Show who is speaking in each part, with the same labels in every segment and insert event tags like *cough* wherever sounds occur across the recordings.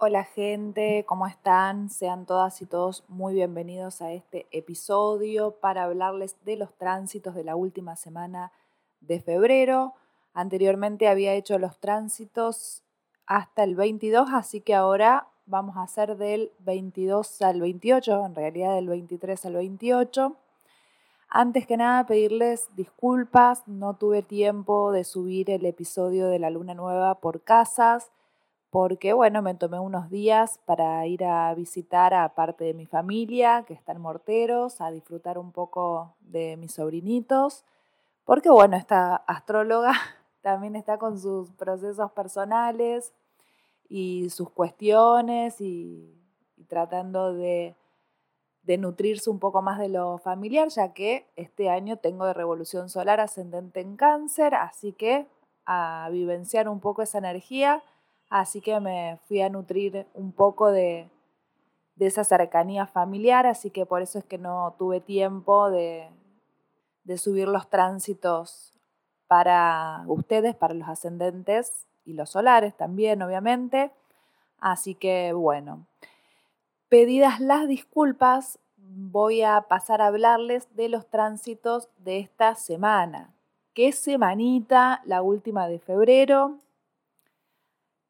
Speaker 1: Hola gente, ¿cómo están? Sean todas y todos muy bienvenidos a este episodio para hablarles de los tránsitos de la última semana de febrero. Anteriormente había hecho los tránsitos hasta el 22, así que ahora vamos a hacer del 22 al 28, en realidad del 23 al 28. Antes que nada, pedirles disculpas, no tuve tiempo de subir el episodio de la luna nueva por casas porque bueno, me tomé unos días para ir a visitar a parte de mi familia que está en Morteros, a disfrutar un poco de mis sobrinitos, porque bueno, esta astróloga *laughs* también está con sus procesos personales y sus cuestiones y, tratando de, de nutrirse un poco más de lo familiar, ya que este año tengo de revolución solar ascendente en cáncer, así que a vivenciar un poco esa energía Así que me fui a nutrir un poco de, esa cercanía familiar, así que por eso es que no tuve tiempo de, de subir los tránsitos para ustedes, para los ascendentes y los solares también, obviamente. Así que bueno, pedidas las disculpas, voy a pasar a hablarles de los tránsitos de esta semana. ¿Qué semanita? La última de febrero.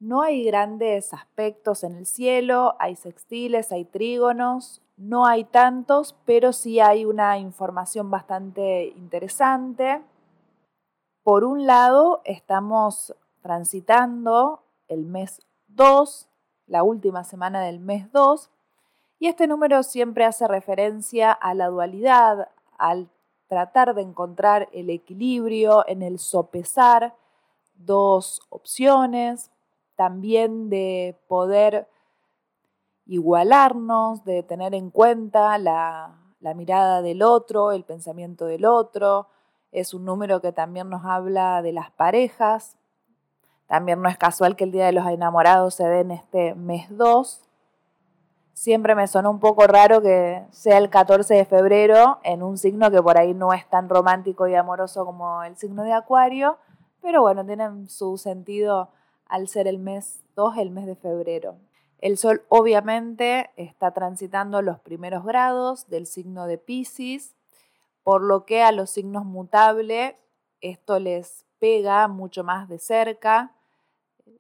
Speaker 1: No hay grandes aspectos en el cielo, hay sextiles, hay trígonos, no hay tantos, pero sí hay una información bastante interesante. Por un lado, estamos transitando el mes 2, la última semana del mes 2, y este número siempre hace referencia a la dualidad, al tratar de encontrar el equilibrio en el sopesar dos opciones, también de poder igualarnos, de tener en cuenta la, mirada del otro, el pensamiento del otro. Es un número que también nos habla de las parejas. También no es casual que el Día de los Enamorados se dé en este mes 2. Siempre me sonó un poco raro que sea el 14 de febrero en un signo que por ahí no es tan romántico y amoroso como el signo de Acuario, pero bueno, tienen su sentido al ser el mes 2, el mes de febrero. El Sol obviamente está transitando los primeros grados del signo de Pisces, por lo que a los signos mutables esto les pega mucho más de cerca.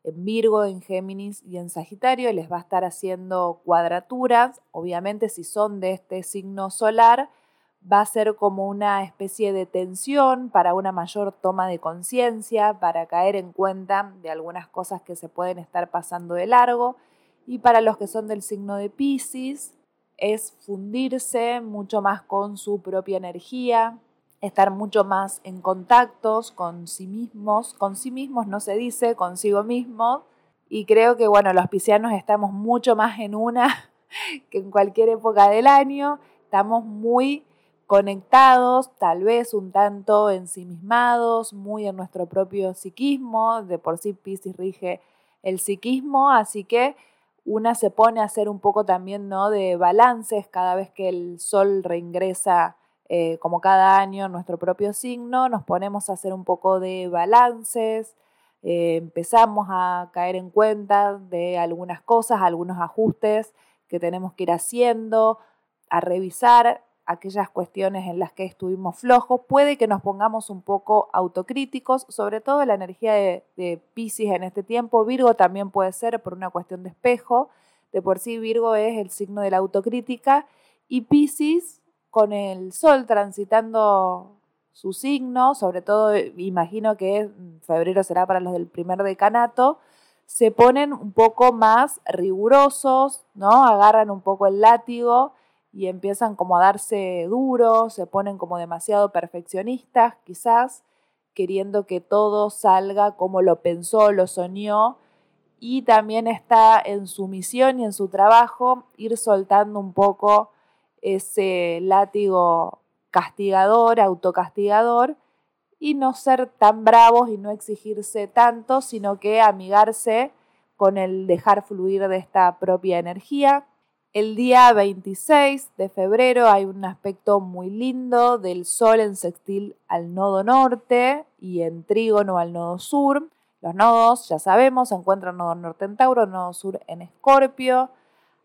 Speaker 1: En Virgo, en Géminis y en Sagitario les va a estar haciendo cuadraturas. Obviamente si son de este signo solar, va a ser como una especie de tensión para una mayor toma de conciencia, para caer en cuenta de algunas cosas que se pueden estar pasando de largo. Y para los que son del signo de Pisces, es fundirse mucho más con su propia energía, estar mucho más en contactos con sí mismos, con sí mismos no se dice, consigo mismo. Y creo que, bueno, los piscianos estamos mucho más en una *laughs* que en cualquier época del año. Estamos muy conectados, tal vez un tanto ensimismados, muy en nuestro propio psiquismo, de por sí Pisces rige el psiquismo, así que una se pone a hacer un poco también ¿no? de balances cada vez que el sol reingresa eh, como cada año nuestro propio signo, nos ponemos a hacer un poco de balances, eh, empezamos a caer en cuenta de algunas cosas, algunos ajustes que tenemos que ir haciendo, a revisar aquellas cuestiones en las que estuvimos flojos, puede que nos pongamos un poco autocríticos, sobre todo la energía de, de Pisces en este tiempo. Virgo también puede ser por una cuestión de espejo. De por sí Virgo es el signo de la autocrítica y Pisces con el Sol transitando su signo, sobre todo imagino que febrero será para los del primer decanato, se ponen un poco más rigurosos, ¿no? Agarran un poco el látigo y empiezan como a darse duros, se ponen como demasiado perfeccionistas quizás, queriendo que todo salga como lo pensó, lo soñó, y también está en su misión y en su trabajo ir soltando un poco ese látigo castigador, autocastigador, y no ser tan bravos y no exigirse tanto, sino que amigarse con el dejar fluir de esta propia energía. El día 26 de febrero hay un aspecto muy lindo del Sol en sextil al nodo norte y en trígono al nodo sur. Los nodos, ya sabemos, se encuentran nodo norte en Tauro, nodo sur en Escorpio.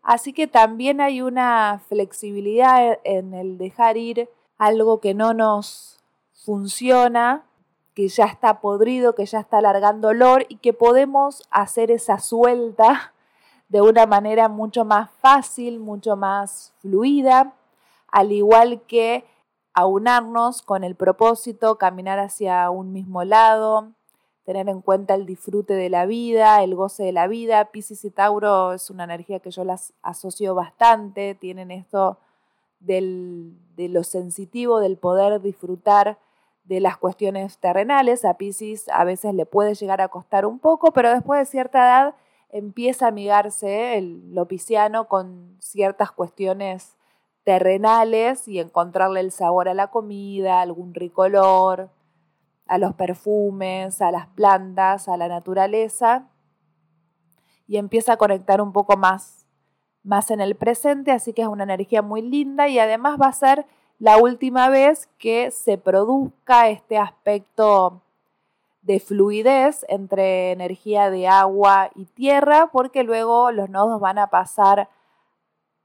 Speaker 1: Así que también hay una flexibilidad en el dejar ir algo que no nos funciona, que ya está podrido, que ya está alargando olor y que podemos hacer esa suelta de una manera mucho más fácil, mucho más fluida, al igual que aunarnos con el propósito, caminar hacia un mismo lado, tener en cuenta el disfrute de la vida, el goce de la vida. Pisces y Tauro es una energía que yo las asocio bastante, tienen esto del, de lo sensitivo, del poder disfrutar de las cuestiones terrenales. A Pisces a veces le puede llegar a costar un poco, pero después de cierta edad empieza a amigarse el, lo pisciano con ciertas cuestiones terrenales y encontrarle el sabor a la comida, algún rico olor, a los perfumes, a las plantas, a la naturaleza y empieza a conectar un poco más, más en el presente, así que es una energía muy linda y además va a ser la última vez que se produzca este aspecto de fluidez entre energía de agua y tierra, porque luego los nodos van a pasar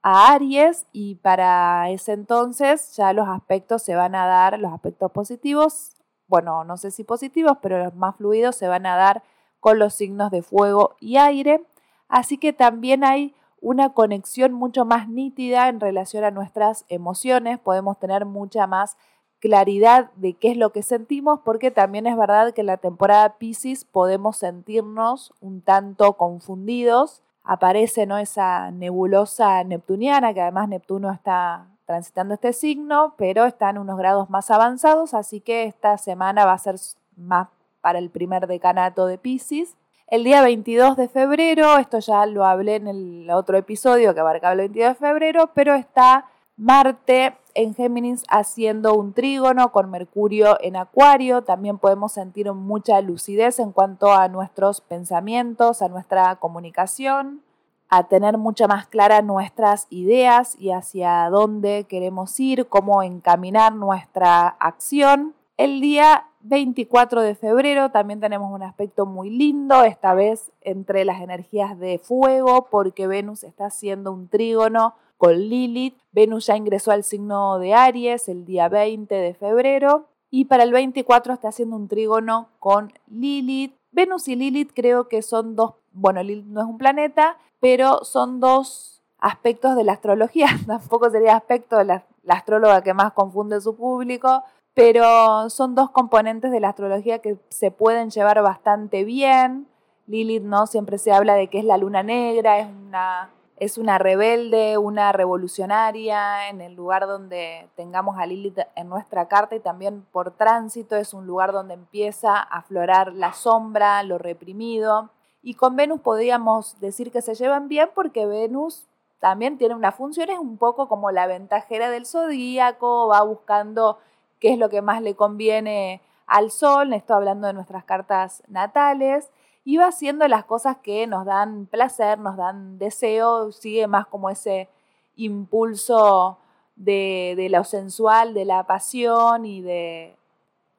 Speaker 1: a Aries y para ese entonces ya los aspectos se van a dar, los aspectos positivos, bueno, no sé si positivos, pero los más fluidos se van a dar con los signos de fuego y aire, así que también hay una conexión mucho más nítida en relación a nuestras emociones, podemos tener mucha más claridad de qué es lo que sentimos, porque también es verdad que en la temporada Pisces podemos sentirnos un tanto confundidos aparece ¿no? esa nebulosa neptuniana, que además Neptuno está transitando este signo, pero está en unos grados más avanzados, así que esta semana va a ser más para el primer decanato de Pisces. El día 22 de febrero, esto ya lo hablé en el otro episodio que abarcaba el 22 de febrero, pero está Marte en Géminis haciendo un trígono con Mercurio en Acuario. También podemos sentir mucha lucidez en cuanto a nuestros pensamientos, a nuestra comunicación, a tener mucha más clara nuestras ideas y hacia dónde queremos ir, cómo encaminar nuestra acción. El día 24 de febrero también tenemos un aspecto muy lindo, esta vez entre las energías de fuego, porque Venus está haciendo un trígono con Lilith. Venus ya ingresó al signo de Aries el día 20 de febrero y para el 24 está haciendo un trígono con Lilith. Venus y Lilith creo que son dos, bueno, Lilith no es un planeta, pero son dos aspectos de la astrología. *laughs* Tampoco sería aspecto de la, la astróloga que más confunde su público, pero son dos componentes de la astrología que se pueden llevar bastante bien. Lilith, ¿no? Siempre se habla de que es la luna negra, es una es una rebelde, una revolucionaria, en el lugar donde tengamos a Lilith en nuestra carta y también por tránsito es un lugar donde empieza a aflorar la sombra, lo reprimido. Y con Venus podríamos decir que se llevan bien porque Venus también tiene una función, es un poco como la ventajera del zodíaco, va buscando qué es lo que más le conviene al Sol, estoy hablando de nuestras cartas natales, iba haciendo las cosas que nos dan placer, nos dan deseo, sigue más como ese impulso de, de lo sensual, de la pasión y de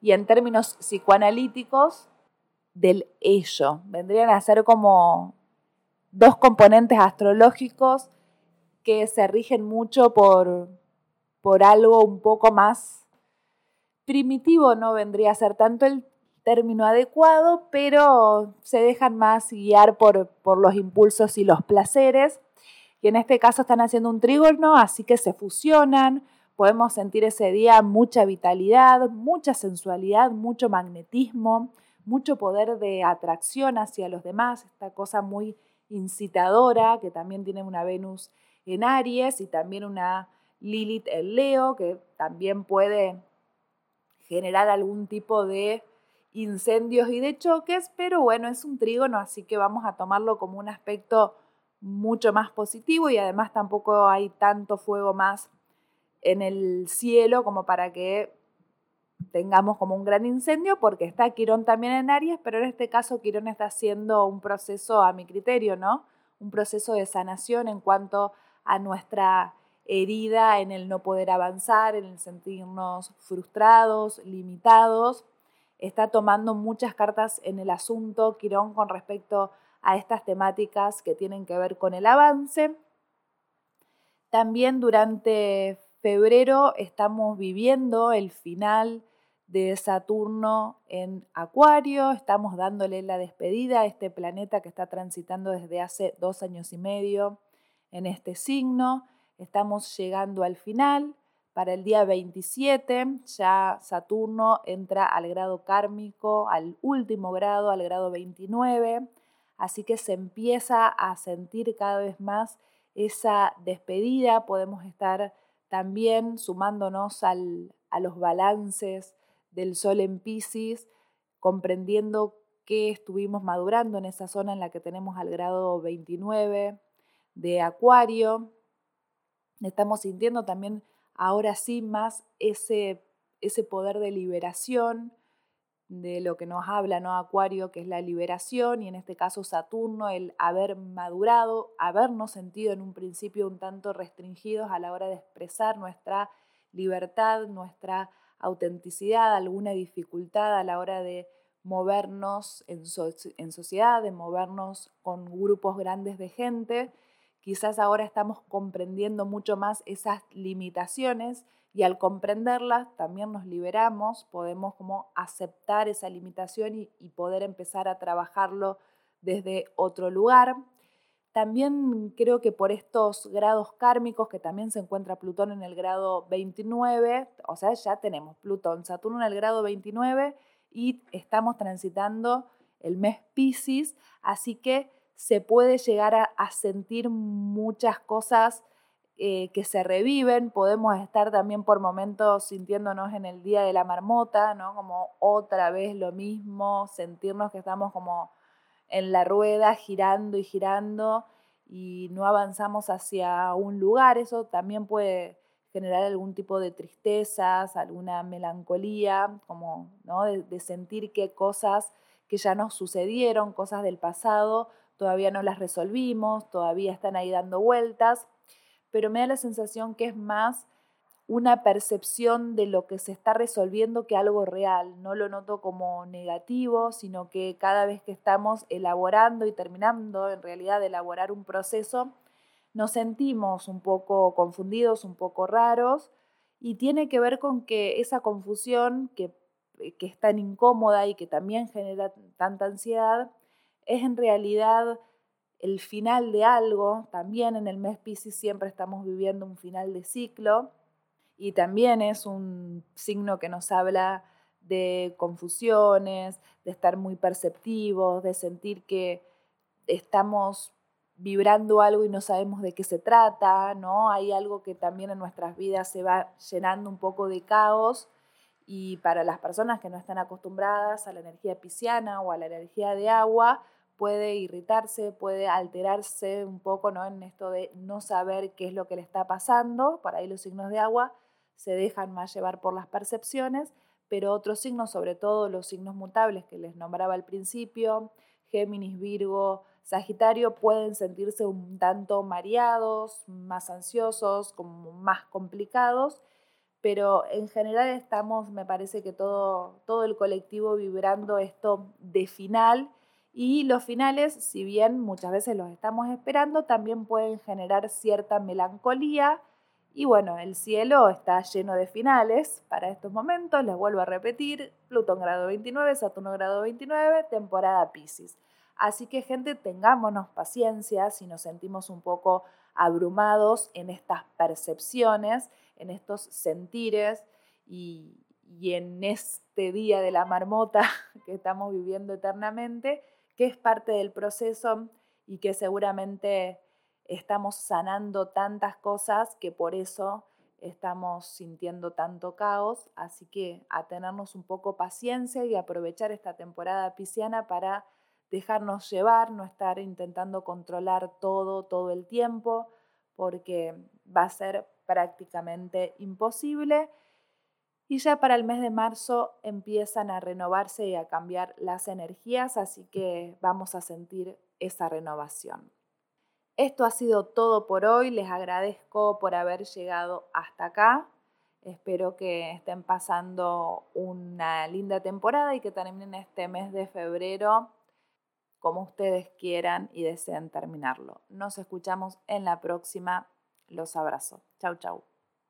Speaker 1: y en términos psicoanalíticos del ello. Vendrían a ser como dos componentes astrológicos que se rigen mucho por, por algo un poco más primitivo, no vendría a ser tanto el término adecuado, pero se dejan más guiar por, por los impulsos y los placeres. Y en este caso están haciendo un trígono, así que se fusionan. Podemos sentir ese día mucha vitalidad, mucha sensualidad, mucho magnetismo, mucho poder de atracción hacia los demás, esta cosa muy incitadora que también tiene una Venus en Aries y también una Lilith en Leo que también puede generar algún tipo de incendios y de choques, pero bueno, es un trígono, así que vamos a tomarlo como un aspecto mucho más positivo y además tampoco hay tanto fuego más en el cielo como para que tengamos como un gran incendio, porque está Quirón también en Aries, pero en este caso Quirón está haciendo un proceso a mi criterio, ¿no? Un proceso de sanación en cuanto a nuestra herida en el no poder avanzar, en el sentirnos frustrados, limitados está tomando muchas cartas en el asunto Quirón con respecto a estas temáticas que tienen que ver con el avance. También durante febrero estamos viviendo el final de Saturno en Acuario, estamos dándole la despedida a este planeta que está transitando desde hace dos años y medio en este signo, estamos llegando al final. Para el día 27 ya Saturno entra al grado kármico, al último grado, al grado 29, así que se empieza a sentir cada vez más esa despedida, podemos estar también sumándonos a los balances del Sol en Pisces, comprendiendo que estuvimos madurando en esa zona en la que tenemos al grado 29 de Acuario. Estamos sintiendo también ahora sí más ese, ese poder de liberación, de lo que nos habla ¿no? Acuario, que es la liberación, y en este caso Saturno, el haber madurado, habernos sentido en un principio un tanto restringidos a la hora de expresar nuestra libertad, nuestra autenticidad, alguna dificultad a la hora de movernos en, en sociedad, de movernos con grupos grandes de gente. Quizás ahora estamos comprendiendo mucho más esas limitaciones y al comprenderlas también nos liberamos, podemos como aceptar esa limitación y, poder empezar a trabajarlo desde otro lugar. También creo que por estos grados kármicos, que también se encuentra Plutón en el grado 29, o sea, ya tenemos Plutón, Saturno en el grado 29 y estamos transitando el mes Pisces, así que se puede llegar a, sentir muchas cosas eh, que se reviven, podemos estar también por momentos sintiéndonos en el día de la marmota, ¿no? Como otra vez lo mismo, sentirnos que estamos como en la rueda girando y girando y no avanzamos hacia un lugar, eso también puede generar algún tipo de tristezas, alguna melancolía, como ¿no? de, de sentir que cosas que ya nos sucedieron, cosas del pasado, todavía no las resolvimos, todavía están ahí dando vueltas, pero me da la sensación que es más una percepción de lo que se está resolviendo que algo real. No lo noto como negativo, sino que cada vez que estamos elaborando y terminando en realidad de elaborar un proceso, nos sentimos un poco confundidos, un poco raros, y tiene que ver con que esa confusión que, que es tan incómoda y que también genera tanta ansiedad, es en realidad el final de algo. También en el mes Pisces siempre estamos viviendo un final de ciclo y también es un signo que nos habla de confusiones, de estar muy perceptivos, de sentir que estamos vibrando algo y no sabemos de qué se trata, ¿no? Hay algo que también en nuestras vidas se va llenando un poco de caos y para las personas que no están acostumbradas a la energía pisciana o a la energía de agua, puede irritarse, puede alterarse un poco ¿no? en esto de no saber qué es lo que le está pasando. Por ahí los signos de agua se dejan más llevar por las percepciones, pero otros signos, sobre todo los signos mutables que les nombraba al principio, Géminis, Virgo, Sagitario, pueden sentirse un tanto mareados, más ansiosos, como más complicados, pero en general estamos, me parece que todo, todo el colectivo vibrando esto de final. Y los finales, si bien muchas veces los estamos esperando, también pueden generar cierta melancolía. Y bueno, el cielo está lleno de finales para estos momentos, les vuelvo a repetir, Plutón grado 29, Saturno grado 29, temporada Pisces. Así que gente, tengámonos paciencia si nos sentimos un poco abrumados en estas percepciones, en estos sentires y, y en este día de la marmota *laughs* que estamos viviendo eternamente, que es parte del proceso y que seguramente estamos sanando tantas cosas que por eso estamos sintiendo tanto caos, así que a tenernos un poco paciencia y aprovechar esta temporada pisciana para dejarnos llevar, no estar intentando controlar todo todo el tiempo, porque va a ser prácticamente imposible. Y ya para el mes de marzo empiezan a renovarse y a cambiar las energías, así que vamos a sentir esa renovación. Esto ha sido todo por hoy. Les agradezco por haber llegado hasta acá. Espero que estén pasando una linda temporada y que terminen este mes de febrero como ustedes quieran y deseen terminarlo. Nos escuchamos en la próxima. Los abrazo. Chau, chau.